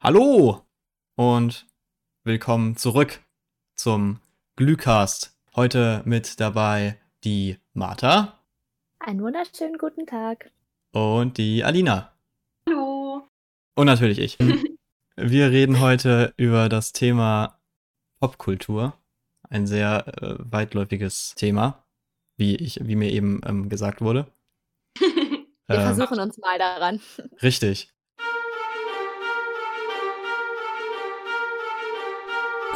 Hallo und willkommen zurück zum Glühcast. Heute mit dabei die Martha Einen wunderschönen guten Tag. und die Alina. Hallo. Und natürlich ich. Wir reden heute über das Thema Popkultur. Ein sehr äh, weitläufiges Thema, wie, ich, wie mir eben ähm, gesagt wurde. Wir Ähm, versuchen uns mal daran. Richtig.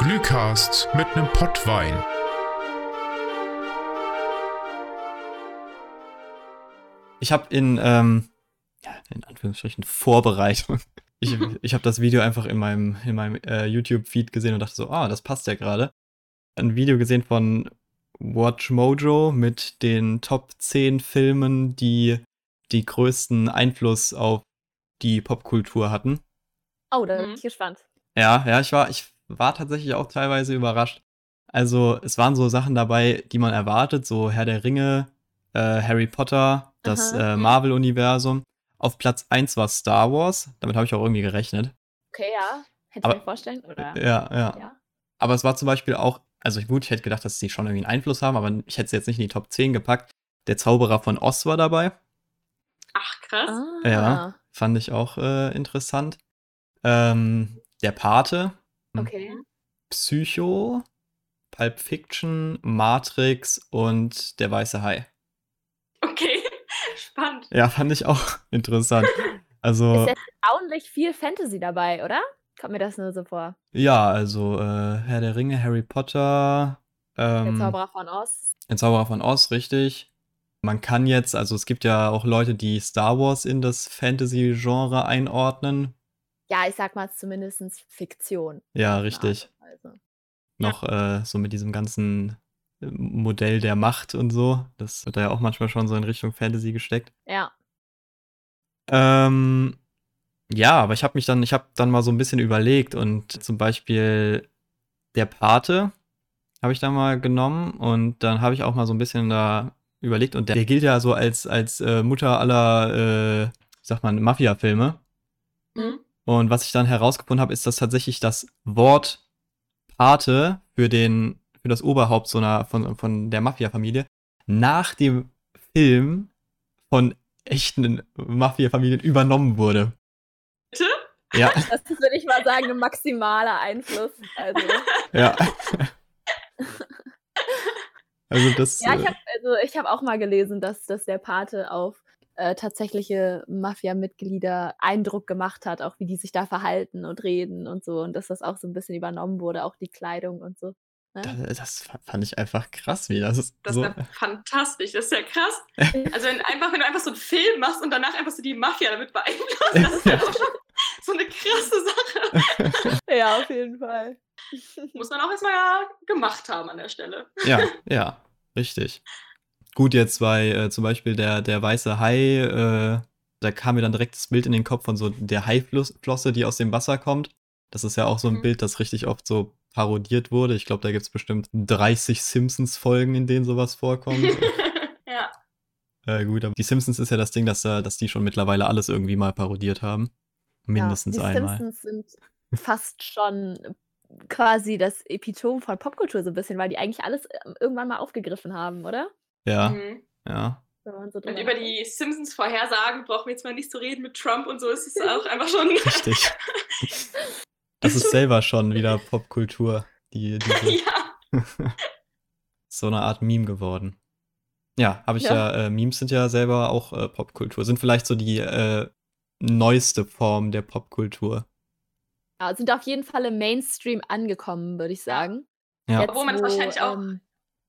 Glühcast mit nem Pottwein. Ich habe in, ähm, ja, in Anführungsstrichen Vorbereitung. Ich, ich habe das Video einfach in meinem, in meinem äh, YouTube-Feed gesehen und dachte so, ah, das passt ja gerade. Ein Video gesehen von Watch Mojo mit den Top 10 Filmen, die die größten Einfluss auf die Popkultur hatten. Oh, da bin Mhm. ich gespannt. Ja, ja, ich war, ich war tatsächlich auch teilweise überrascht. Also, es waren so Sachen dabei, die man erwartet, so Herr der Ringe, äh, Harry Potter, das äh, Marvel-Universum. Auf Platz 1 war Star Wars, damit habe ich auch irgendwie gerechnet. Okay, ja. Hättest Aber- du mir vorstellen? Oder? Ja, ja, Ja. Aber es war zum Beispiel auch, also gut, ich hätte gedacht, dass sie schon irgendwie einen Einfluss haben, aber ich hätte sie jetzt nicht in die Top 10 gepackt. Der Zauberer von Oz war dabei. Ach, krass. Ah. Ja. Fand ich auch äh, interessant. Ähm, der Pate, Okay. Psycho, Pulp Fiction, Matrix und Der Weiße Hai. Okay. Spannend. Ja, fand ich auch interessant. Also, Ist jetzt erstaunlich viel Fantasy dabei, oder? Kommt mir das nur so vor. ja, also äh, Herr der Ringe, Harry Potter, Der ähm, Zauberer von Oz. der Zauberer von Oz, richtig. Man kann jetzt, also es gibt ja auch Leute, die Star Wars in das Fantasy-Genre einordnen. Ja, ich sag mal zumindest Fiktion. Ja, richtig. Also. Noch äh, so mit diesem ganzen äh, Modell der Macht und so. Das wird da ja auch manchmal schon so in Richtung Fantasy gesteckt. Ja. Ähm, ja, aber ich habe mich dann, ich habe dann mal so ein bisschen überlegt und zum Beispiel der Pate habe ich da mal genommen und dann habe ich auch mal so ein bisschen da überlegt und der, der gilt ja so als, als äh, Mutter aller, äh, wie sagt man, Mafia-Filme. Mhm. Und was ich dann herausgefunden habe, ist, dass tatsächlich das Wort Pate für den, für das Oberhaupt so einer, von, von der Mafia-Familie nach dem Film von echten Mafia-Familien übernommen wurde. Bitte? Ja, Das ist, würde ich mal sagen, ein maximaler Einfluss. Also. ja. also das. Ja, ich äh, habe also ich hab auch mal gelesen, dass, dass der Pate auf äh, tatsächliche Mafia-Mitglieder Eindruck gemacht hat, auch wie die sich da verhalten und reden und so. Und dass das auch so ein bisschen übernommen wurde, auch die Kleidung und so. Ne? das, das fand ich einfach krass, wie das ist. Das so, ist ja fantastisch. Das ist ja krass. Also wenn, einfach, wenn du einfach so einen Film machst und danach einfach so die Mafia damit beeinflusst, das ist ja auch schon so eine krasse Sache. Ja, auf jeden Fall. Muss man auch erstmal gemacht haben an der Stelle. ja, ja, richtig. Gut, jetzt bei äh, zum Beispiel der, der weiße Hai, äh, da kam mir dann direkt das Bild in den Kopf von so der Haiflosse, die aus dem Wasser kommt. Das ist ja auch so ein Mhm. Bild, das richtig oft so parodiert wurde. Ich glaube, da gibt es bestimmt 30 Simpsons-Folgen, in denen sowas vorkommt. ja. äh, gut, aber die Simpsons ist ja das Ding, dass, äh, dass die schon mittlerweile alles irgendwie mal parodiert haben. Mindestens ja, die einmal. Simpsons sind fast schon quasi das Epitom von Popkultur so ein bisschen, weil die eigentlich alles ähm, irgendwann mal aufgegriffen haben, oder? Ja, Mhm. ja. So Und über die Simpsons Vorhersagen brauchen wir jetzt mal nicht zu reden mit Trump und so. Es ist auch einfach schon. Richtig. Das ist selber schon wieder Popkultur. Die, diese, ja. so eine Art Meme geworden. Ja, habe ich ja, Ja. äh, Memes sind ja selber auch äh, Popkultur. Sind vielleicht so die äh, neueste Form der Popkultur. Ja, sind auf jeden Fall im Mainstream angekommen, würde ich sagen. Ja. Jetzt, Obwohl man wo, wahrscheinlich auch- ähm,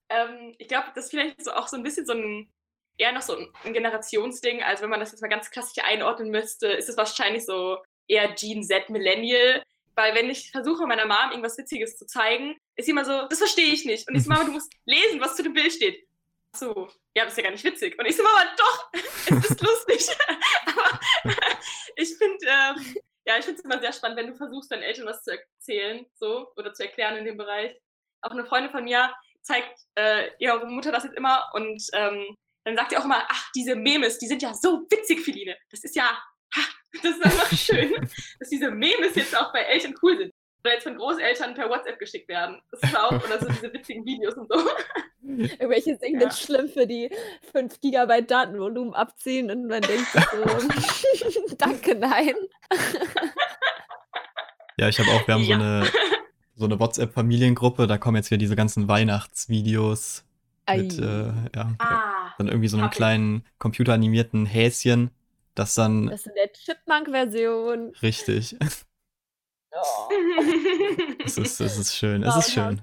Ähm, ich glaube, das ist vielleicht so auch so ein bisschen so ein, eher noch so ein, Generationsding. Also wenn man das jetzt mal ganz klassisch einordnen müsste, ist es wahrscheinlich so eher Gen Z Millennial. Weil wenn ich versuche, meiner Mom irgendwas Witziges zu zeigen, ist sie immer so, das verstehe ich nicht. Und ich so, Mama, du musst lesen, was zu dem Bild steht. Ach so, ja, das ist ja gar nicht witzig. Und ich so, Mama, doch, es ist lustig. Aber ich finde, ähm, ja, ich finde es immer sehr spannend, wenn du versuchst, deinen Eltern was zu erzählen, so, oder zu erklären in dem Bereich. Auch eine Freundin von mir zeigt äh, ihre Mutter das jetzt immer und ähm, dann sagt ihr auch immer, ach, diese Memes, die sind ja so witzig, Feline. Das ist ja, ha, Das ist einfach schön, dass diese Memes jetzt auch bei Eltern cool sind. Oder jetzt von Großeltern per WhatsApp geschickt werden. Das ist auch, oder so diese witzigen Videos und so. Irgendwelche singenden Ja. Schlümpfe, die 5 Gigabyte Datenvolumen abziehen und man denkt sich so, danke, nein. Ja, ich habe auch, wir haben Ja. so eine, so eine WhatsApp-Familiengruppe, da kommen jetzt wieder diese ganzen Weihnachtsvideos mit, Ei. äh, ja, Ah. dann irgendwie so einem ich. kleinen computeranimierten Häschen, das dann Das ist in der Chipmunk-Version. richtig, Oh. es ist, es ist schön, es ist schön.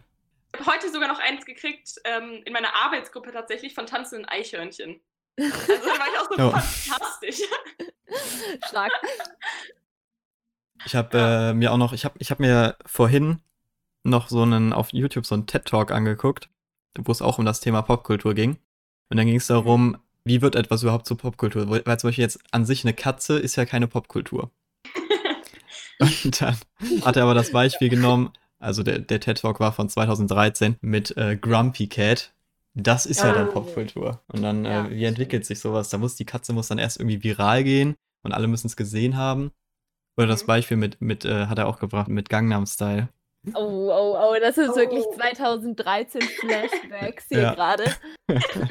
Ich habe heute sogar noch eins gekriegt ähm, in meiner Arbeitsgruppe tatsächlich von tanzenden Eichhörnchen. Also da war ich auch so Oh. fantastisch. Stark. Ich habe äh, mir auch noch, ich habe ich hab mir vorhin noch so einen auf YouTube so einen TED Talk angeguckt, wo es auch um das Thema Popkultur ging. Und dann ging es darum, wie wird etwas überhaupt zur Popkultur? Weil zum Beispiel jetzt an sich eine Katze ist ja keine Popkultur. Und dann hat er aber das Beispiel genommen, also der, der TED Talk war von 2013 mit äh, Grumpy Cat. Das ist ja dann Oh. Popkultur. Und dann, Ja, äh, wie entwickelt sich sowas? Da muss die Katze muss dann erst irgendwie viral gehen und alle müssen es gesehen haben. Oder das Mhm. Beispiel mit, mit äh, hat er auch gebracht, mit Gangnam Style. Oh, oh, oh, das ist wirklich Oh. 2013 Flashbacks hier Ja. gerade.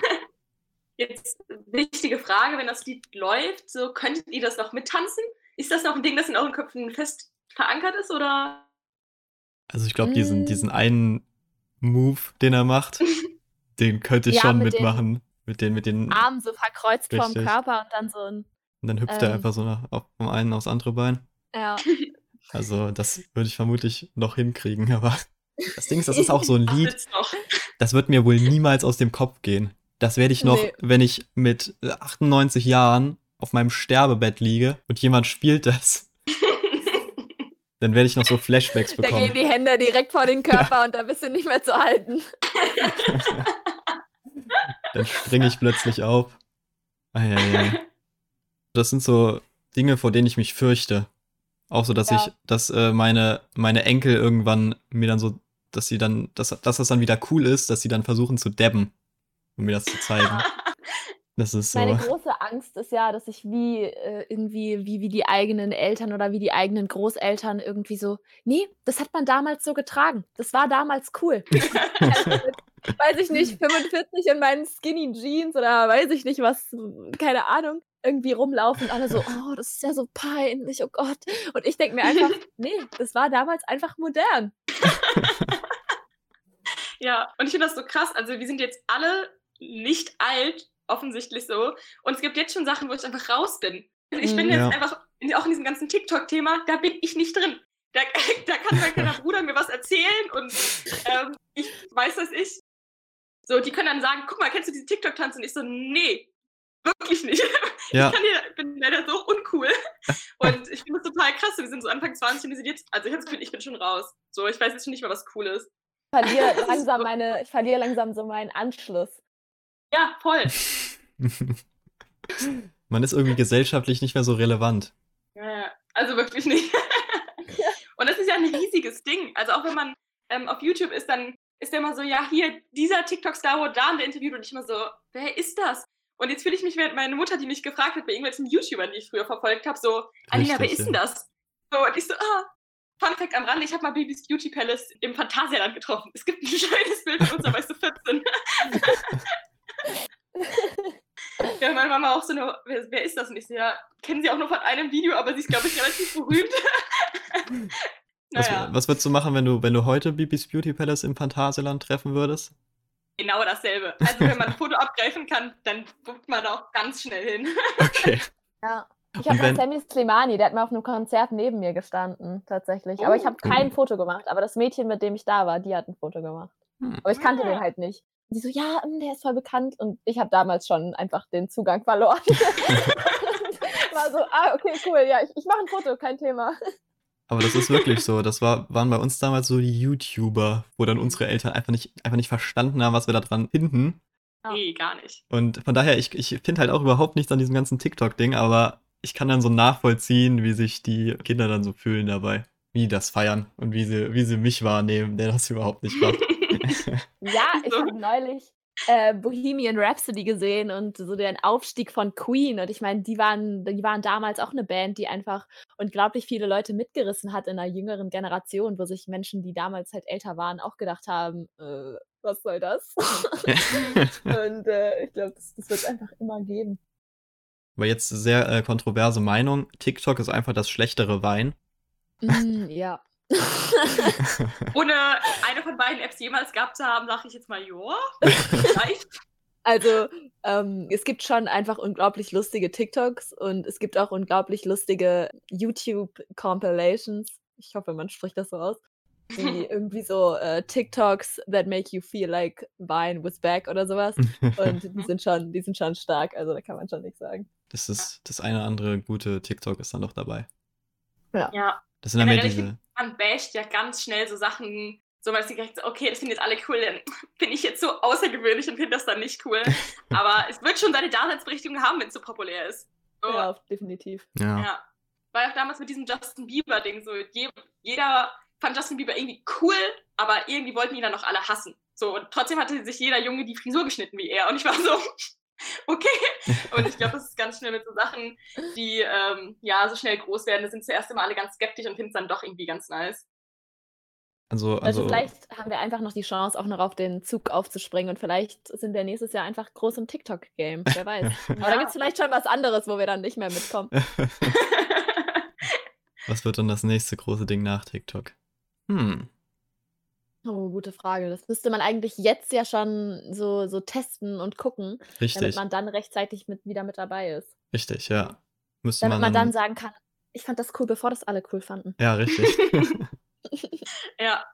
Jetzt wichtige Frage, wenn das Lied läuft, so könntet ihr das noch mittanzen? Ist das noch ein Ding, das in euren Köpfen fest verankert ist oder? Also ich glaube, diesen, Mm. diesen einen Move, den er macht, den könnte ich Ja, schon mit den mitmachen. Mit den, mit den, Arm so verkreuzt vorm Richtig. Körper und dann so ein. und dann hüpft er ähm. einfach so nach, auf, vom einen aufs andere Bein. Ja. Also das würde ich vermutlich noch hinkriegen, aber das Ding ist, das ist auch so ein Lied, das wird mir wohl niemals aus dem Kopf gehen. Das werde ich noch, Nee. wenn ich mit 98 Jahren auf meinem Sterbebett liege und jemand spielt das, dann werde ich noch so Flashbacks Da bekommen. gehen die Hände direkt vor den Körper und da bist du nicht mehr zu halten. Dann springe ich plötzlich auf. Das sind so Dinge, vor denen ich mich fürchte. Auch so, dass Ja. ich, dass äh, meine, meine Enkel irgendwann mir dann so, dass sie dann, dass, dass das dann wieder cool ist, dass sie dann versuchen zu dabben, um mir das zu zeigen. Das ist so. Meine große Angst ist ja, dass ich wie äh, irgendwie, wie, wie die eigenen Eltern oder wie die eigenen Großeltern irgendwie so, nee, das hat man damals so getragen. Das war damals cool. weiß ich nicht, 45 in meinen Skinny Jeans oder weiß ich nicht was, keine Ahnung, irgendwie rumlaufen und alle so, oh, das ist ja so peinlich, oh Gott. Und ich denke mir einfach, nee, das war damals einfach modern. Ja, und ich finde das so krass. Also, wir sind jetzt alle nicht alt, offensichtlich so. Und es gibt jetzt schon Sachen, wo ich einfach raus bin. Also ich bin Mhm. jetzt Ja. einfach, in- auch in diesem ganzen TikTok-Thema, da bin ich nicht drin. Da, da kann mein kleiner Bruder mir was erzählen und ähm, ich weiß das ich. So, die können dann sagen, guck mal, kennst du diesen TikTok-Tanz? Und ich so, nee, wirklich nicht. ja, Ich kann hier, bin leider so uncool. Und ich finde das total krass. Wir sind so Anfang 20 und wir sind jetzt, also ich habe das Gefühl, ich bin schon raus. So, ich weiß jetzt schon nicht mehr, was cool ist. Ich verliere langsam meine, ich verliere langsam so meinen Anschluss. Ja, voll. Man ist irgendwie gesellschaftlich nicht mehr so relevant. Ja, ja. also wirklich nicht. Und das ist ja ein riesiges Ding. Also auch wenn man ähm, auf YouTube ist, dann ist der immer so, ja, hier, dieser TikTok-Star wurde da und der interviewt und ich immer so, wer ist das? Und jetzt fühle ich mich, während meine Mutter, die mich gefragt hat, bei irgendwelchen YouTubern, die ich früher verfolgt habe, so, Alina, wer ist denn das? So, und ich so, ah, Fun Fact am Rande, ich habe mal Babys Beauty Palace im Phantasialand getroffen. Es gibt ein schönes Bild von uns, da warst du 14. ja, meine Mama auch so, eine, wer, wer ist das? Und ich so, ja, kennen sie auch nur von einem Video, aber sie ist, glaube ich, relativ berühmt. Was, naja, was würdest du machen, wenn du, wenn du heute Bibis Beauty Palace im Phantasialand treffen würdest? Genau dasselbe. Also wenn man ein Foto abgreifen kann, dann guckt man da auch ganz schnell hin. Okay. Ja. Ich habe wenn- mal Sammy Slimani, der hat mal auf einem Konzert neben mir gestanden, tatsächlich. Aber ich Oh. habe kein Foto gemacht. Aber das Mädchen, mit dem ich da war, die hat ein Foto gemacht. Hm. Aber ich kannte Ah. den halt nicht. Und sie so, ja, hm, der ist voll bekannt. Und ich habe damals schon einfach den Zugang verloren. war so, ah, okay, cool, ja, ich, ich mache ein Foto, kein Thema. Aber das ist wirklich so. Das war, waren bei uns damals so die YouTuber, wo dann unsere Eltern einfach nicht, einfach nicht verstanden haben, was wir da dran finden. Ja. Nee, gar nicht. Und von daher, ich, ich finde halt auch überhaupt nichts an diesem ganzen TikTok-Ding, aber ich kann dann so nachvollziehen, wie sich die Kinder dann so fühlen dabei. Wie die das feiern und wie sie, wie sie mich wahrnehmen, der das überhaupt nicht macht. Ja, ich habe neulich, äh, Bohemian Rhapsody gesehen und so den Aufstieg von Queen. Und ich meine, die waren, die waren damals auch eine Band, die einfach unglaublich viele Leute mitgerissen hat in einer jüngeren Generation, wo sich Menschen, die damals halt älter waren, auch gedacht haben, äh, was soll das? und äh, ich glaube, das, das wird es einfach immer geben. Aber jetzt sehr äh, kontroverse Meinung. TikTok ist einfach das schlechtere Wein. Mm, ja. Ohne eine von beiden Apps jemals gehabt zu haben, sage ich jetzt mal, ja, vielleicht. Also, ähm, es gibt schon einfach unglaublich lustige TikToks und es gibt auch unglaublich lustige YouTube-Compilations. Ich hoffe, man spricht das so aus. Die irgendwie so äh, TikToks that make you feel like Vine was back oder sowas. Und die sind schon, die sind schon stark, also da kann man schon nichts sagen. Das ist das eine andere gute TikTok ist dann doch dabei. Ja. Das sind dann mehr diese. Man basht ja ganz schnell so Sachen, so man ist direkt so, okay, das finden jetzt alle cool, dann bin ich jetzt so außergewöhnlich und finde das dann nicht cool. Aber es wird schon seine Daseinsberechtigung haben, wenn es so populär ist. So, Ja, definitiv. Ja. Ja. War ja auch damals mit diesem Justin Bieber-Ding so, je, jeder fand Justin Bieber irgendwie cool, aber irgendwie wollten ihn dann noch alle hassen. So, und trotzdem hatte sich jeder Junge die Frisur geschnitten wie er. Und ich war so, okay. Und ich glaube, das ist ganz schnell mit so Sachen, die ähm, ja so schnell groß werden. Da sind zuerst immer alle ganz skeptisch und finden es dann doch irgendwie ganz nice. Also, Also also vielleicht haben wir einfach noch die Chance, auch noch auf den Zug aufzuspringen und vielleicht sind wir nächstes Jahr einfach groß im TikTok-Game. Wer weiß. Aber da Ja. gibt es vielleicht schon was anderes, wo wir dann nicht mehr mitkommen. was wird dann das nächste große Ding nach TikTok? Hm. Oh, gute Frage. Das müsste man eigentlich jetzt ja schon so, so testen und gucken, damit Richtig, man dann rechtzeitig mit, wieder mit dabei ist. richtig, ja. Müsste Damit man dann dann. sagen kann, ich fand das cool, bevor das alle cool fanden. Ja, richtig. ja,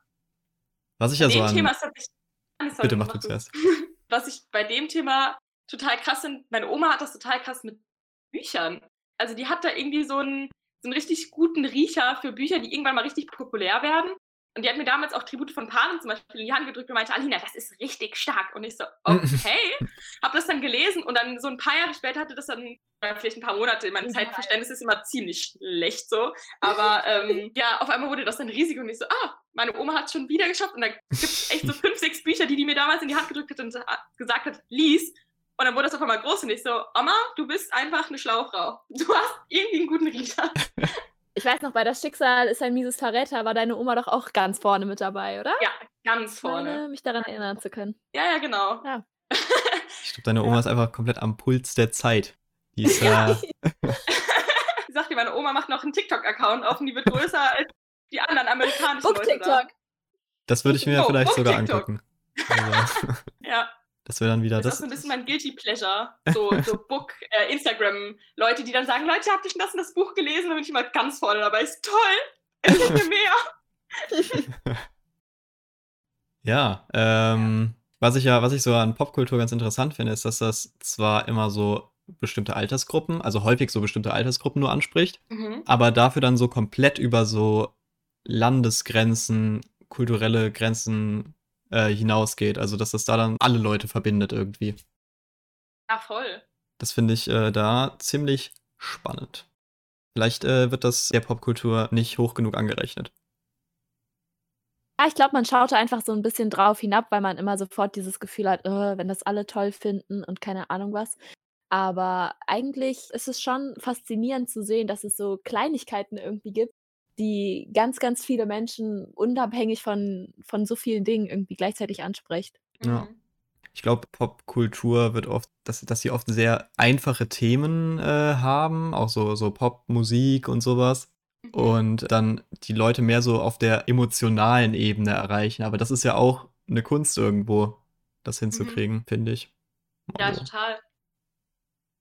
Was ich bei ja so dem an. Thema ist tatsächlich. Ah, sorry, Bitte mach du du. zuerst. Was ich bei dem Thema total krass finde, meine Oma hat das total krass mit Büchern. Also die hat da irgendwie so einen, so einen richtig guten Riecher für Bücher, die irgendwann mal richtig populär werden. Und die hat mir damals auch Tribute von Panen zum Beispiel in die Hand gedrückt und meinte, Alina, das ist richtig stark. Und ich so, okay. hab das dann gelesen und dann so ein paar Jahre später hatte das dann, vielleicht ein paar Monate, mein. Zeitverständnis ist immer ziemlich schlecht so. Aber ähm, ja, auf einmal wurde das dann riesig und ich so, ah, meine Oma hat es schon wieder geschafft. Und da gibt es echt so fünf, sechs Bücher, die die mir damals in die Hand gedrückt hat und sa- gesagt hat, lies. Und dann wurde das auf einmal groß und ich so, Oma, du bist einfach eine schlaue Frau. Du hast irgendwie einen guten Riecher. Ich weiß noch, bei Das Schicksal ist ein mieses Verräter, war deine Oma doch auch ganz vorne mit dabei, oder? Ja, ganz meine, vorne. mich daran erinnern zu können. Ja, ja, genau. Ich glaube, deine Oma Ja. ist einfach komplett am Puls der Zeit. Die ist Ja. ja. Ich sag dir, meine Oma macht noch einen TikTok-Account auf und die wird größer als die anderen amerikanischen Book Leute da. TikTok. Das würde ich mir Oh, vielleicht Book sogar TikTok. angucken. Also, Ja, das wäre dann wieder das, ist das. so ein bisschen mein Guilty Pleasure. So, so Book, äh, Instagram-Leute, die dann sagen, Leute, habt ihr schon das und das Buch gelesen? Da bin ich immer ganz vorne dabei. Ist toll. Erzählt mir mehr. Ja, ähm, was ich ja, was ich so an Popkultur ganz interessant finde, ist, dass das zwar immer so bestimmte Altersgruppen, also häufig so bestimmte Altersgruppen nur anspricht, Mhm. aber dafür dann so komplett über so Landesgrenzen, kulturelle Grenzen äh, hinausgeht. Also dass das da dann alle Leute verbindet irgendwie. Ja, voll. Das finde ich äh, da ziemlich spannend. Vielleicht äh, wird das der Popkultur nicht hoch genug angerechnet. Ja, ich glaube, man schaut da einfach so ein bisschen drauf hinab, weil man immer sofort dieses Gefühl hat, äh, wenn das alle toll finden und keine Ahnung was. Aber eigentlich ist es schon faszinierend zu sehen, dass es so Kleinigkeiten irgendwie gibt, die ganz, ganz viele Menschen unabhängig von, von so vielen Dingen irgendwie gleichzeitig anspricht. Ja. Mhm. Ich glaube, Popkultur wird oft, dass, dass sie oft sehr einfache Themen äh, haben, auch so, so Popmusik und sowas. Mhm. Und dann die Leute mehr so auf der emotionalen Ebene erreichen. Aber das ist ja auch eine Kunst irgendwo, das hinzukriegen, finde ich. Ja, Also, total.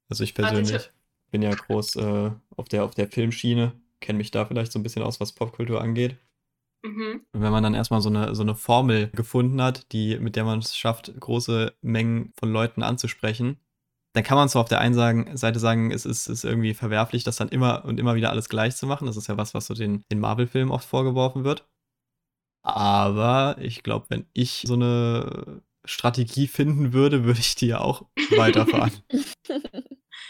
also ich Also ich- persönlich bin ja groß äh, auf der, auf der Filmschiene, kenne mich da vielleicht so ein bisschen aus, was Popkultur angeht. Mhm. Und wenn man dann erstmal so eine, so eine Formel gefunden hat, die, mit der man es schafft, große Mengen von Leuten anzusprechen, dann kann man zwar auf der einen sagen, Seite sagen, es ist, ist irgendwie verwerflich, das dann immer und immer wieder alles gleich zu machen. Das ist ja was, was so den, den Marvel-Filmen oft vorgeworfen wird. Aber ich glaube, wenn ich so eine Strategie finden würde, würde ich die ja auch weiterfahren.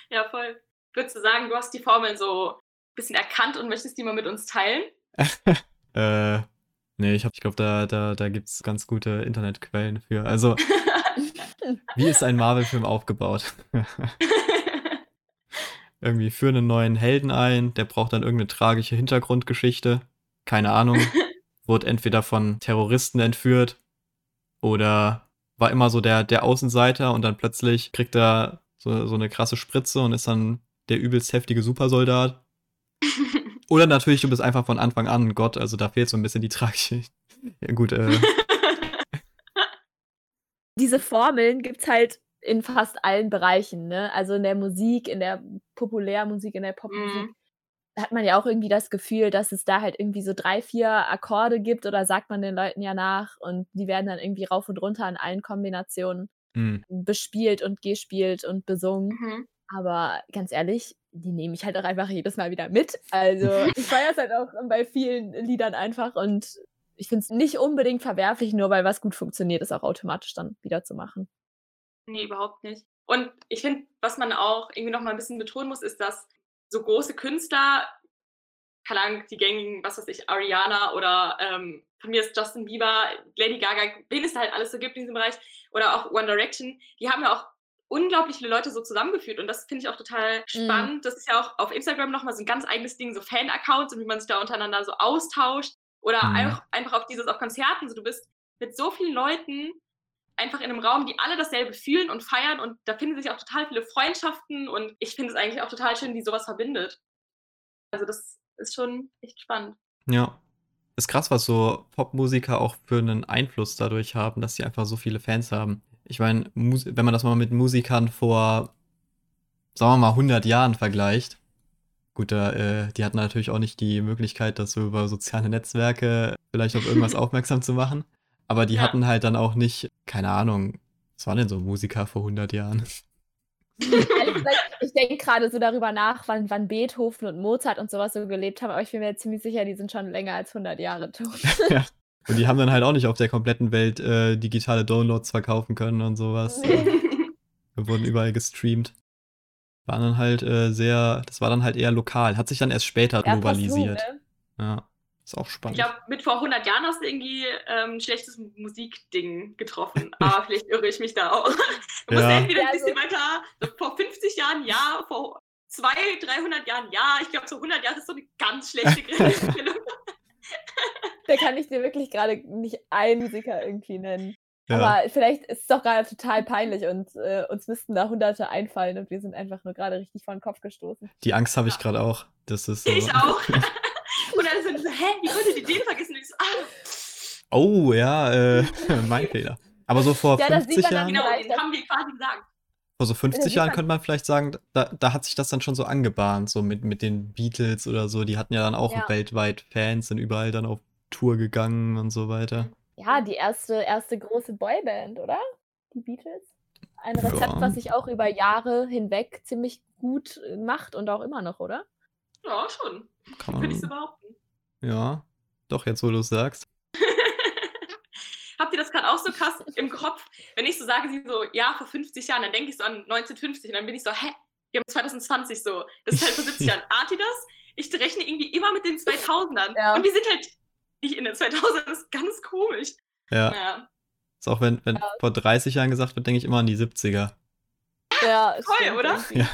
Ja, voll. Würdest du sagen, du hast die Formeln so bisschen erkannt und möchtest die mal mit uns teilen? äh, nee, ich, hab- ich glaube, da, da, da gibt es ganz gute Internetquellen für. Also, Wie ist ein Marvel-Film aufgebaut? Irgendwie führen einen neuen Helden ein, der braucht dann irgendeine tragische Hintergrundgeschichte. Keine Ahnung. Wurde entweder von Terroristen entführt oder war immer so der, der Außenseiter und dann plötzlich kriegt er so, so eine krasse Spritze und ist dann der übelst heftige Supersoldat. Oder natürlich, du bist einfach von Anfang an Gott, also da fehlt so ein bisschen die tragische. Ja, gut, äh. Diese Formeln gibt es halt in fast allen Bereichen, ne? Also in der Musik, in der Populärmusik, in der Popmusik. Mhm. Hat man ja auch irgendwie das Gefühl, dass es da halt irgendwie so drei, vier Akkorde gibt oder sagt man den Leuten ja nach und die werden dann irgendwie rauf und runter in allen Kombinationen Hm. bespielt und gespielt und besungen. Mhm. Aber ganz ehrlich, die nehme ich halt auch einfach jedes Mal wieder mit. Also ich feiere es halt auch bei vielen Liedern einfach und ich finde es nicht unbedingt verwerflich, nur weil was gut funktioniert, es auch automatisch dann wieder zu machen. Nee, überhaupt nicht. Und ich finde, was man auch irgendwie noch mal ein bisschen betonen muss, ist, dass so große Künstler, keine Ahnung, die gängigen, was weiß ich, Ariana oder ähm, von mir ist Justin Bieber, Lady Gaga, wen es da halt alles so gibt in diesem Bereich, oder auch One Direction, die haben ja auch unglaublich viele Leute so zusammengeführt und das finde ich auch total spannend. Das ist ja auch auf Instagram nochmal so ein ganz eigenes Ding, so Fan-Accounts und wie man sich da untereinander so austauscht oder Mhm. einfach, einfach auf dieses, auf Konzerten, so du bist mit so vielen Leuten einfach in einem Raum, die alle dasselbe fühlen und feiern und da finden sich auch total viele Freundschaften und ich finde es eigentlich auch total schön, wie sowas verbindet. Also das ist schon echt spannend. Ja. Ist krass, was so Popmusiker auch für einen Einfluss dadurch haben, dass sie einfach so viele Fans haben. Ich meine, wenn man das mal mit Musikern vor, sagen wir mal, 100 Jahren vergleicht, gut, da, äh, die hatten natürlich auch nicht die Möglichkeit, das so über soziale Netzwerke vielleicht auf irgendwas aufmerksam zu machen. Aber die Ja. hatten halt dann auch nicht, keine Ahnung, was waren denn so Musiker vor 100 Jahren? Gesagt, ich denke gerade so darüber nach, wann, wann Beethoven und Mozart und sowas so gelebt haben, aber ich bin mir ziemlich sicher, die sind schon länger als 100 Jahre tot. ja. Und die haben dann halt auch nicht auf der kompletten Welt äh, digitale Downloads verkaufen können und sowas. Wir wurden überall gestreamt. Waren dann halt äh, sehr, das war dann halt eher lokal. Hat sich dann erst später Ja, globalisiert. posthum, ne? Ja, ist auch Ich spannend. glaube, mit vor 100 Jahren hast du irgendwie ähm, ein schlechtes Musikding getroffen. Aber vielleicht irre ich mich da auch. Du musst Ja. entweder ein bisschen weiter, so vor 50 Jahren ja, vor 200, 300 Jahren ja. Ich glaube, so 100 Jahre ist so eine ganz schlechte Grenzstellung. Da kann ich dir wirklich gerade nicht einen Musiker irgendwie nennen. ja. Aber vielleicht ist es doch gerade total peinlich und äh, uns müssten da Hunderte einfallen und wir sind einfach nur gerade richtig vor den Kopf gestoßen. Die Angst habe ich gerade auch. Das ist so. Ich auch. Und dann sind so, hä, wie konntet ihr den vergessen? Und ich so, ah, Oh, ja, äh, mein Fehler. Aber so vor Ja, das sieht 50 man dann Jahren, genau, den haben wir quasi gesagt. Vor so 50 sieht Jahren man- könnte man vielleicht sagen, da, da hat sich das dann schon so angebahnt, so mit, mit den Beatles oder so. Die hatten ja dann auch Ja. weltweit Fans, sind überall dann auf Tour gegangen und so weiter. Ja, die erste, erste große Boyband, oder? Die Beatles. Ein Rezept, Ja. was sich auch über Jahre hinweg ziemlich gut äh, macht und auch immer noch, oder? Ja, schon. Kann Würde ich so man, behaupten. ja, doch, jetzt wo du es sagst. Habt ihr das gerade auch so krass im Kopf? Wenn ich so sage, sie so, ja, vor 50 Jahren, dann denke ich so an 1950 und dann bin ich so, hä? Wir haben 2020 so. Das ist halt vor 70 Jahren. Ahnt ihr das? Ich rechne irgendwie immer mit den 2000ern. Ja. Und wir sind halt nicht in den 2000ern. Das ist ganz komisch. Ja, Naja. ist auch wenn, wenn vor 30 Jahren gesagt wird, denke ich immer an die 70er. Ja, Toll, oder? Ja.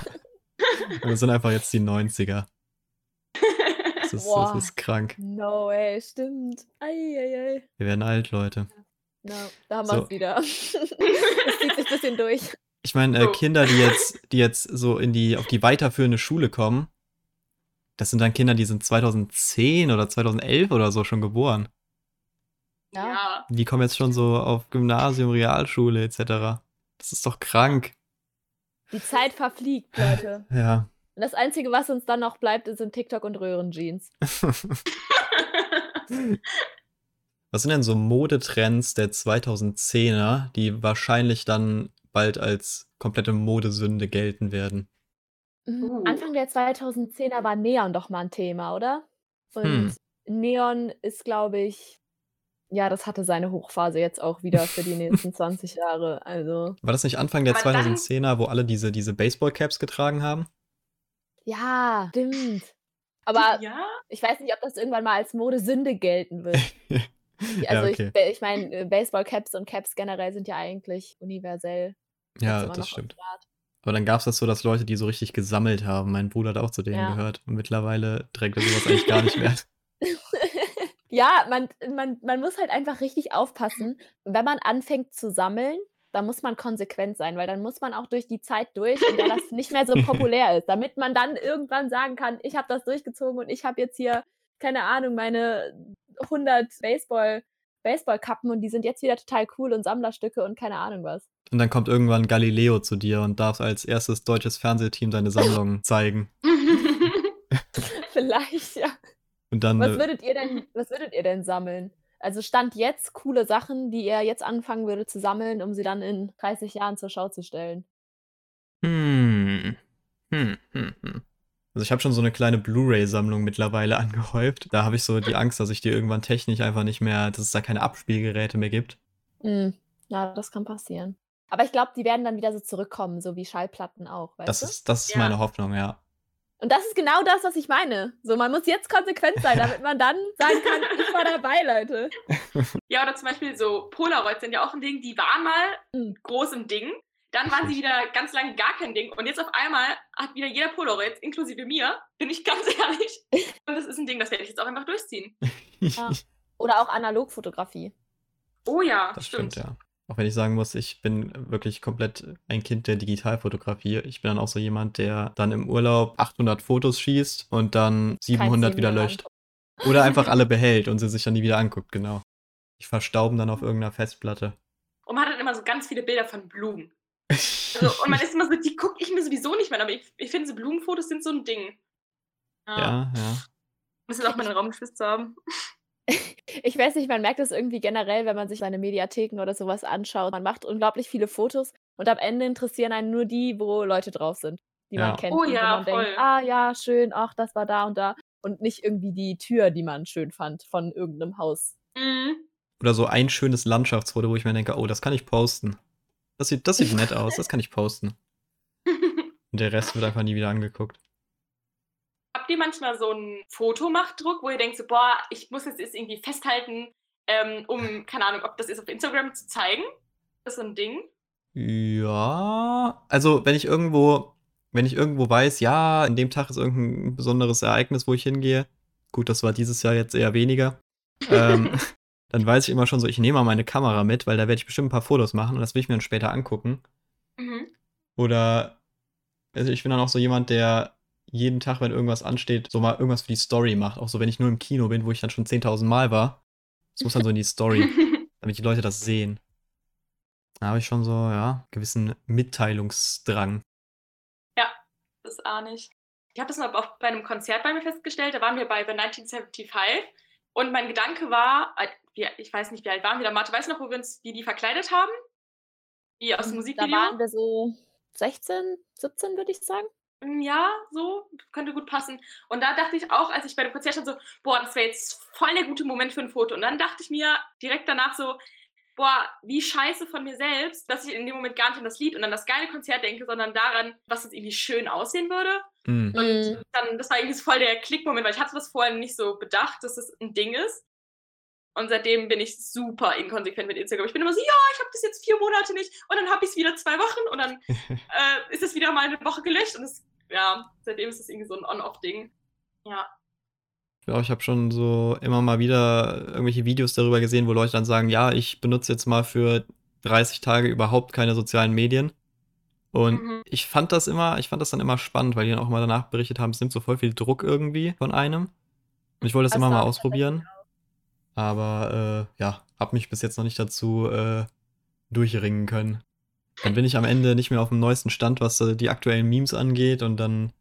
Und das sind einfach jetzt die 90er. Das ist, Boah. das ist krank. No way, stimmt. Eieiei. Wir werden alt, Leute. No, da haben So. wir es wieder. das zieht sich ein bisschen durch. Ich meine, äh. Kinder, die jetzt, die jetzt so in die, auf die weiterführende Schule kommen, das sind dann Kinder, die sind 2010 oder 2011 oder so schon geboren. Ja. ja. Die kommen jetzt schon so auf Gymnasium, Realschule etc. Das ist doch krank. Die Zeit verfliegt, Leute. Ja. Und das Einzige, was uns dann noch bleibt, sind TikTok und Röhrenjeans. Was sind denn so Modetrends der 2010er, die wahrscheinlich dann bald als komplette Modesünde gelten werden? Mhm. Uh. Anfang der 2010er war Neon doch mal ein Thema, oder? Und Hm. Neon ist, glaube ich, ja, das hatte seine Hochphase jetzt auch wieder für die nächsten 20 Jahre. Also, War das nicht Anfang der Aber dann- 2010er, wo alle diese, diese Baseballcaps getragen haben? ja, stimmt. Aber ja? ich weiß nicht, ob das irgendwann mal als Modesünde gelten wird. Also ja, okay. ich, ich meine, Baseball-Caps und Caps generell sind ja eigentlich universell. Ja, das stimmt. Aber dann gab es das so, dass Leute, die so richtig gesammelt haben. Mein Bruder hat auch zu denen Ja. gehört. Und mittlerweile trägt er sowas eigentlich gar nicht mehr. ja, man, man, man muss halt einfach richtig aufpassen. Wenn man anfängt zu sammeln, dann muss man konsequent sein, weil dann muss man auch durch die Zeit durch, in der das nicht mehr so populär ist, damit man dann irgendwann sagen kann, ich habe das durchgezogen und ich habe jetzt hier, keine Ahnung, meine 100 Baseball, Baseballkappen und die sind jetzt wieder total cool und Sammlerstücke und keine Ahnung was. Und dann kommt irgendwann Galileo zu dir und darf als erstes deutsches Fernsehteam seine Sammlung zeigen. Vielleicht, ja. Und dann. Was äh, würdet ihr denn, was würdet ihr denn sammeln? Also stand jetzt coole Sachen, die ihr jetzt anfangen würdet zu sammeln, um sie dann in 30 Jahren zur Schau zu stellen. Hm. Hm, hm, hm. Also ich habe schon so eine kleine Blu-ray-Sammlung mittlerweile angehäuft. Da habe ich so die Angst, dass ich die irgendwann technisch einfach nicht mehr, dass es da keine Abspielgeräte mehr gibt. Hm, Ja, das kann passieren. Aber ich glaube, die werden dann wieder so zurückkommen, so wie Schallplatten auch, weißt Das du? ist, das ist Ja. meine Hoffnung, ja. Und das ist genau das, was ich meine. So, man muss jetzt konsequent sein, damit man dann sagen kann, ich war dabei, Leute. Ja, oder zum Beispiel so Polaroids sind ja auch ein Ding, die waren mal Mhm. groß im Ding. Dann waren sie wieder ganz lange gar kein Ding. Und jetzt auf einmal hat wieder jeder Polaroids, inklusive mir, bin ich ganz ehrlich. Und das ist ein Ding, das werde ich jetzt auch einfach durchziehen. Ja. Oder auch Analogfotografie. Oh ja, Das stimmt, ja. Auch wenn ich sagen muss, ich bin wirklich komplett ein Kind der Digitalfotografie. Ich bin dann auch so jemand, der dann im Urlaub 800 Fotos schießt und dann 700 Keins wieder löscht. Oder einfach alle behält und sie sich dann nie wieder anguckt, genau. Die verstauben dann auf irgendeiner Festplatte. Und man hat dann immer so ganz viele Bilder von Blumen. Also, und man ist immer so, die gucke ich mir sowieso nicht mehr an, aber ich, ich finde, so Blumenfotos sind so ein Ding. ja, ja. Muss jetzt auch mal einen Raum geschwitzt haben. Ich weiß nicht, man merkt es irgendwie generell, wenn man sich seine Mediatheken oder sowas anschaut. Man macht unglaublich viele Fotos und am Ende interessieren einen nur die, wo Leute drauf sind, die Ja. man kennt. Oh ja, man voll. denkt, ah ja, schön, ach, das war da und da. Und nicht irgendwie die Tür, die man schön fand von irgendeinem Haus. Mhm. Oder so ein schönes Landschaftsfoto, wo ich mir denke, oh, das kann ich posten. Das sieht, das sieht nett aus, das kann ich posten. Und der Rest wird einfach nie wieder angeguckt. Habt ihr manchmal so einen Fotomachdruck, wo ihr denkt, so, boah, ich muss jetzt das irgendwie festhalten, ähm, um, keine Ahnung, ob das ist auf Instagram zu zeigen? Das ist so ein Ding. Ja, also wenn ich irgendwo, wenn ich irgendwo weiß, ja, an dem Tag ist irgendein besonderes Ereignis, wo ich hingehe, gut, das war dieses Jahr jetzt eher weniger, ähm, dann weiß ich immer schon so, ich nehme mal meine Kamera mit, weil da werde ich bestimmt ein paar Fotos machen und das will ich mir dann später angucken. Mhm. Oder, also ich bin dann auch so jemand, der jeden Tag, wenn irgendwas ansteht, so mal irgendwas für die Story macht. Auch so, wenn ich nur im Kino bin, wo ich dann schon 10.000 Mal war. Das muss dann so in die Story, damit die Leute das sehen. Da habe ich schon so, ja, gewissen Mitteilungsdrang. das ahne ich. Ich habe das mal auch bei einem Konzert bei mir festgestellt. Da waren wir bei The 1975 und mein Gedanke war, wir- ich weiß nicht, wie alt waren wir da, Martha, weißt du noch, wo wir uns wie die verkleidet haben? Wie aus dem Da Musikvideo? waren wir so 16, 17, würde ich sagen. Mm, Ja, so, könnte gut passen. Und da dachte ich auch, als ich bei dem Konzert stand, so, boah, das wäre jetzt voll der gute Moment für ein Foto. Und dann dachte ich mir direkt danach so, boah, wie scheiße von mir selbst, dass ich in dem Moment gar nicht an das Lied und an das geile Konzert denke, sondern daran, was jetzt irgendwie schön aussehen würde. Hm. Und dann, das war irgendwie so voll der Klickmoment, weil ich hatte das vorher nicht so bedacht, dass das ein Ding ist. Und seitdem bin ich super inkonsequent mit Instagram. Ich bin immer so, ja, ich habe das jetzt vier Monate nicht und dann habe ich es wieder zwei Wochen und dann äh, ist es wieder mal eine Woche gelöscht und es, ja, seitdem ist es irgendwie so ein On-Off-Ding. Ja. Ich glaube, ich habe schon so immer mal wieder irgendwelche Videos darüber gesehen, wo Leute dann sagen, ja, ich benutze jetzt mal für 30 Tage überhaupt keine sozialen Medien. Und Mhm. ich fand das immer, ich fand das dann immer spannend, weil die dann auch mal danach berichtet haben, es nimmt so voll viel Druck irgendwie von einem. Und ich wollte das Das immer mal ausprobieren. Aber äh, ja, habe mich bis jetzt noch nicht dazu äh, durchringen können. Dann bin ich am Ende nicht mehr auf dem neuesten Stand, was äh, die aktuellen Memes angeht und dann,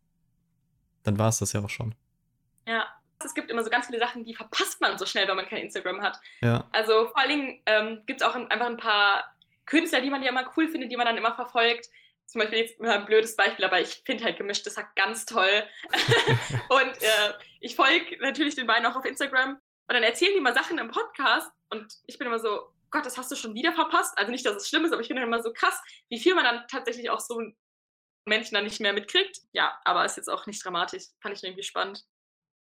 dann war es das ja auch schon. Ja. Es gibt immer so ganz viele Sachen, die verpasst man so schnell, wenn man kein Instagram hat. Ja. Also vor allen Dingen ähm, gibt es auch ein, einfach ein paar Künstler, die man ja immer cool findet, die man dann immer verfolgt. Zum Beispiel jetzt mal ein blödes Beispiel, aber ich finde halt gemischtes Hack ganz toll. und äh, ich folge natürlich den beiden auch auf Instagram. Und dann erzählen die mal Sachen im Podcast. Und ich bin immer so, Gott, das hast du schon wieder verpasst. Also nicht, dass es schlimm ist, aber ich finde dann immer so krass, wie viel man dann tatsächlich auch so Menschen dann nicht mehr mitkriegt. Ja, aber ist jetzt auch nicht dramatisch. Fand ich irgendwie spannend.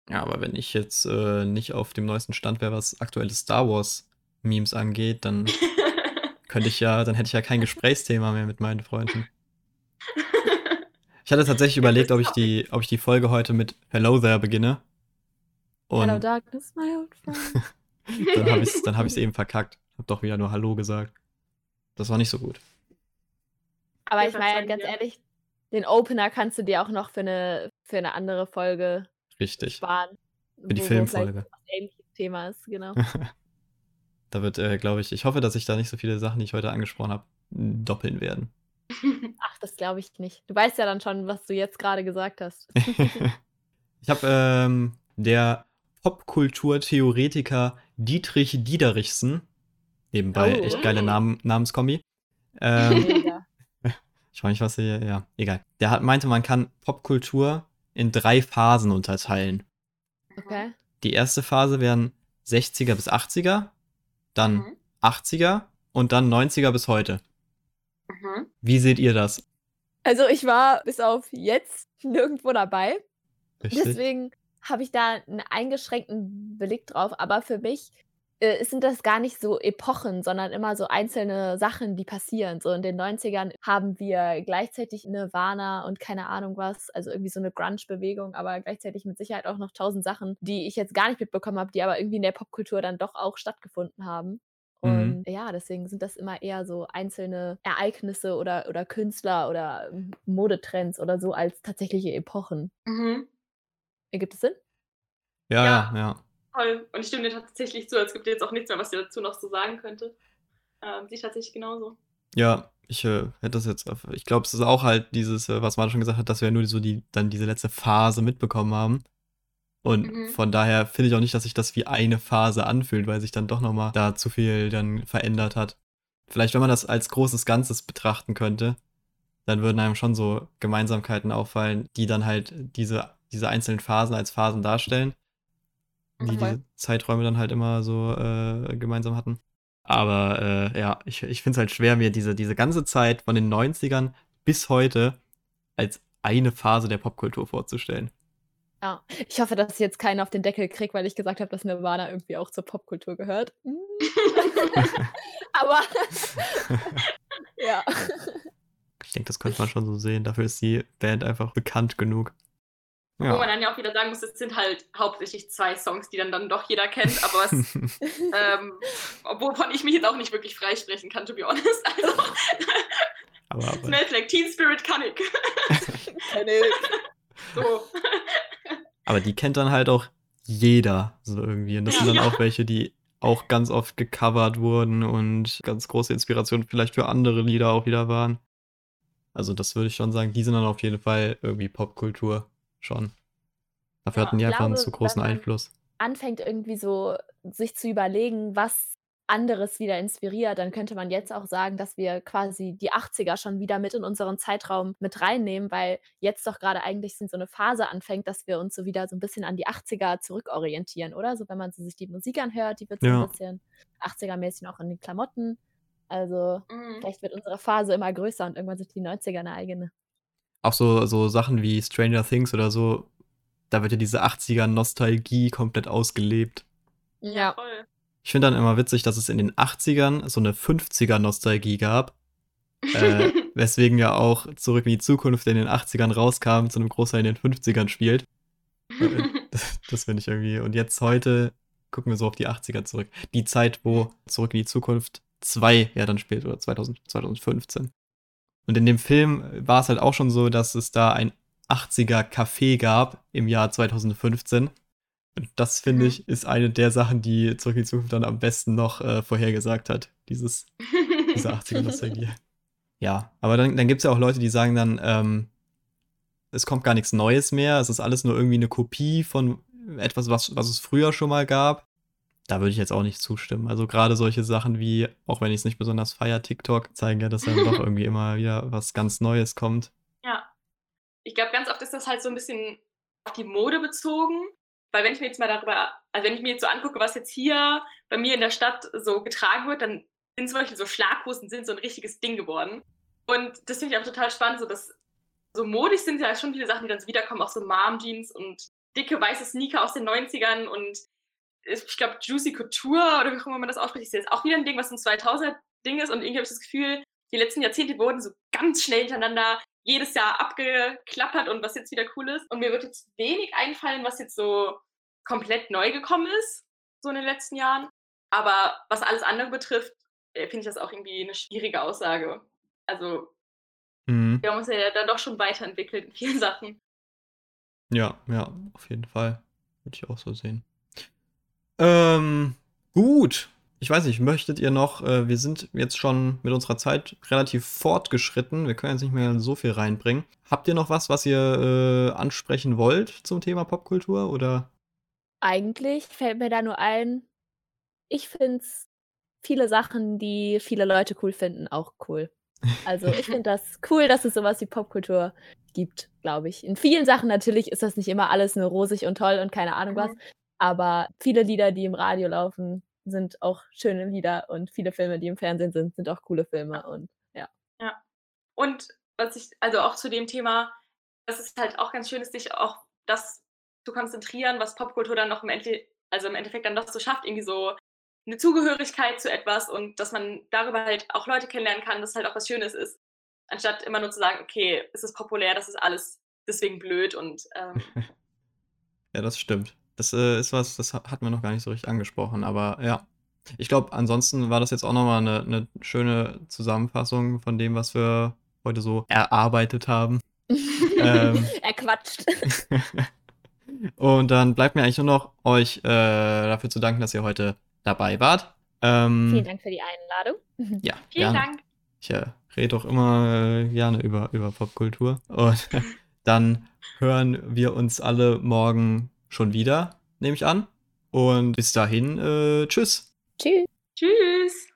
Ja, aber wenn ich jetzt äh, nicht auf dem neuesten Stand wäre, was aktuelle Star Wars Memes angeht, dann könnte ich ja, dann hätte ich ja kein Gesprächsthema mehr mit meinen Freunden. Ich hatte tatsächlich überlegt, ob ich die, ob ich die Folge heute mit Hello There beginne. Und Hello Darkness, my old friend. dann habe ich es hab ich's eben verkackt. Hab doch wieder nur Hallo gesagt. Das war nicht so gut. Aber ich meine, ganz ehrlich, den Opener kannst du dir auch noch für eine, für eine andere Folge Richtig. sparen. Für die Filmfolge. ähnliches Thema ist, genau. Da wird, äh, glaube ich, ich hoffe, dass sich da nicht so viele Sachen, die ich heute angesprochen habe, doppeln werden. Ach, das glaube ich nicht. Du weißt ja dann schon, was du jetzt gerade gesagt hast. ich habe ähm, der Popkulturtheoretiker Dietrich Diederichsen, nebenbei Oh. echt geile Namen, Namenskombi. Ähm, ich weiß nicht, was hier, ja, egal. Der hat, meinte, man kann Popkultur in drei Phasen unterteilen. Okay. Die erste Phase wären 60er bis 80er, dann Mhm. 80er und dann 90er bis heute. Mhm. Wie seht ihr das? Also ich war bis auf jetzt nirgendwo dabei. Richtig? Deswegen habe ich da einen eingeschränkten Blick drauf. Aber für mich äh, sind das gar nicht so Epochen, sondern immer so einzelne Sachen, die passieren. So in den 90ern haben wir gleichzeitig Nirvana und keine Ahnung was, also irgendwie so eine Grunge-Bewegung, aber gleichzeitig mit Sicherheit auch noch tausend Sachen, die ich jetzt gar nicht mitbekommen habe, die aber irgendwie in der Popkultur dann doch auch stattgefunden haben. Mhm. Und ja, deswegen sind das immer eher so einzelne Ereignisse oder, oder Künstler oder Modetrends oder so als tatsächliche Epochen. Mhm. Ergibt es Sinn? ja, Ja. ja. Toll. Und ich stimme dir tatsächlich zu. Es gibt jetzt auch nichts mehr, was ihr dazu noch so sagen könnte. Ähm, ich tatsächlich genauso. Ja, ich äh, hätte das jetzt, auf- ich glaube, es ist auch halt dieses, äh, was man schon gesagt hat, dass wir nur so die, dann diese letzte Phase mitbekommen haben. Und Mhm. von daher finde ich auch nicht, dass sich das wie eine Phase anfühlt, weil sich dann doch nochmal da zu viel dann verändert hat. Vielleicht, wenn man das als großes Ganzes betrachten könnte, dann würden einem schon so Gemeinsamkeiten auffallen, die dann halt diese, diese einzelnen Phasen als Phasen darstellen, die Okay. diese Zeiträume dann halt immer so äh, gemeinsam hatten. Aber äh, ja, ich, ich finde es halt schwer, mir diese, diese ganze Zeit von den 90ern bis heute als eine Phase der Popkultur vorzustellen. Ja. Ich hoffe, dass ich jetzt keinen auf den Deckel kriege, weil ich gesagt habe, dass Nirvana irgendwie auch zur Popkultur gehört. Mm. Aber ja. Ich denke, das könnte man schon so sehen. Dafür ist die Band einfach bekannt genug. Wo man Ja. dann ja auch wieder sagen muss, es sind halt hauptsächlich zwei Songs, die dann, dann doch jeder kennt, aber was, ähm, wovon ich mich jetzt auch nicht wirklich freisprechen kann, to be honest. Also, aber, aber Smells like Teen Spirit kann ich. So. Aber die kennt dann halt auch jeder so irgendwie. Und das Ja. sind dann auch welche, die auch ganz oft gecovert wurden und ganz große Inspiration vielleicht für andere Lieder auch wieder waren. Also das würde ich schon sagen, die sind dann auf jeden Fall irgendwie Popkultur schon. Dafür Ja, hatten die einfach einen glaube, zu großen wenn man- Einfluss. Anfängt irgendwie so sich zu überlegen, was anderes wieder inspiriert, dann könnte man jetzt auch sagen, dass wir quasi die 80er schon wieder mit in unseren Zeitraum mit reinnehmen, weil jetzt doch gerade eigentlich so eine Phase anfängt, dass wir uns so wieder so ein bisschen an die 80er zurückorientieren, oder? So wenn man so sich die Musik anhört, die wird so Ja. ein bisschen 80er-mäßig auch in den Klamotten. Also Mhm. vielleicht wird unsere Phase immer größer und irgendwann sind die 90er eine eigene. Auch so, so Sachen wie Stranger Things oder so, da wird ja diese 80er-Nostalgie komplett ausgelebt. Ja. Ich finde dann immer witzig, dass es in den 80ern so eine 50er-Nostalgie gab. äh, weswegen ja auch Zurück in die Zukunft in den 80ern rauskam, zu einem Großteil in den 50ern spielt. Äh, Das, das finde ich irgendwie. Und jetzt heute gucken wir so auf die 80er zurück. Die Zeit, wo Zurück in die Zukunft 2 ja dann spielt, oder 2000, 2015. Und in dem Film war es halt auch schon so, dass es da ein 80er Café gab im Jahr 2015. Und das, finde Mhm. ich, ist eine der Sachen, die Zurück in die Zukunft dann am besten noch äh, vorhergesagt hat. Dieses diese 80er Nostalgie. Ja, aber dann, dann gibt es ja auch Leute, die sagen dann, ähm, es kommt gar nichts Neues mehr, es ist alles nur irgendwie eine Kopie von etwas, was, was es früher schon mal gab. Da würde ich jetzt auch nicht zustimmen. Also gerade solche Sachen wie, auch wenn ich es nicht besonders feier, TikTok, zeigen ja, dass dann doch irgendwie immer wieder was ganz Neues kommt. Ja. Ich glaube, ganz oft ist das halt so ein bisschen auf die Mode bezogen. Weil wenn ich mir jetzt mal darüber, also wenn ich mir jetzt so angucke, was jetzt hier bei mir in der Stadt so getragen wird, dann sind zum Beispiel so Schlaghosen sind so ein richtiges Ding geworden. Und das finde ich auch total spannend, so dass so modisch sind ja schon viele Sachen, die dann so wiederkommen, auch so Mom-Jeans und dicke weiße Sneaker aus den 90ern und ich glaube Juicy Couture oder wie auch immer man das ausspricht, ist jetzt auch wieder ein Ding, was ein 2000er Ding ist und irgendwie habe ich das Gefühl, die letzten Jahrzehnte wurden so ganz schnell hintereinander jedes Jahr abgeklappert und was jetzt wieder cool ist. Und mir wird jetzt wenig einfallen, was jetzt so komplett neu gekommen ist, so in den letzten Jahren. Aber was alles andere betrifft, äh, finde ich das auch irgendwie eine schwierige Aussage. Also, Mhm. wir haben uns ja dann doch schon weiterentwickelt in vielen Sachen. Ja, ja, auf jeden Fall. Würde ich auch so sehen. Ähm, gut. Ich weiß nicht, möchtet ihr noch, äh, wir sind jetzt schon mit unserer Zeit relativ fortgeschritten. Wir können jetzt nicht mehr so viel reinbringen. Habt ihr noch was, was ihr äh, ansprechen wollt zum Thema Popkultur oder? Eigentlich fällt mir da nur ein, ich finde viele Sachen, die viele Leute cool finden, auch cool. Also ich finde das cool, dass es sowas wie Popkultur gibt, glaube ich. In vielen Sachen natürlich ist das nicht immer alles nur rosig und toll und keine Ahnung was, Mhm. Aber viele Lieder, die im Radio laufen, sind auch schöne Lieder und viele Filme, die im Fernsehen sind, sind auch coole Filme und ja. Und was ich, also auch zu dem Thema, das ist halt auch ganz schön, ist sich auch das zu konzentrieren, was Popkultur dann noch im, Ende, also im Endeffekt dann doch so schafft, irgendwie so eine Zugehörigkeit zu etwas und dass man darüber halt auch Leute kennenlernen kann, dass halt auch was Schönes ist, anstatt immer nur zu sagen, okay, es ist populär, das ist alles deswegen blöd und ähm, Ja, das stimmt. Das äh, ist was, das hat man noch gar nicht so richtig angesprochen, aber ja. Ich glaube, ansonsten war das jetzt auch nochmal eine, eine schöne Zusammenfassung von dem, was wir heute so erarbeitet haben. Ähm. er quatscht. Und dann bleibt mir eigentlich nur noch, euch äh, dafür zu danken, dass ihr heute dabei wart. Ähm, Vielen Dank für die Einladung. Ja, vielen gerne. Dank. Ich äh, rede auch immer äh, gerne über, über Popkultur. Und dann hören wir uns alle morgen schon wieder, nehme ich an. Und bis dahin, äh, tschüss. Tschüss. Tschüss.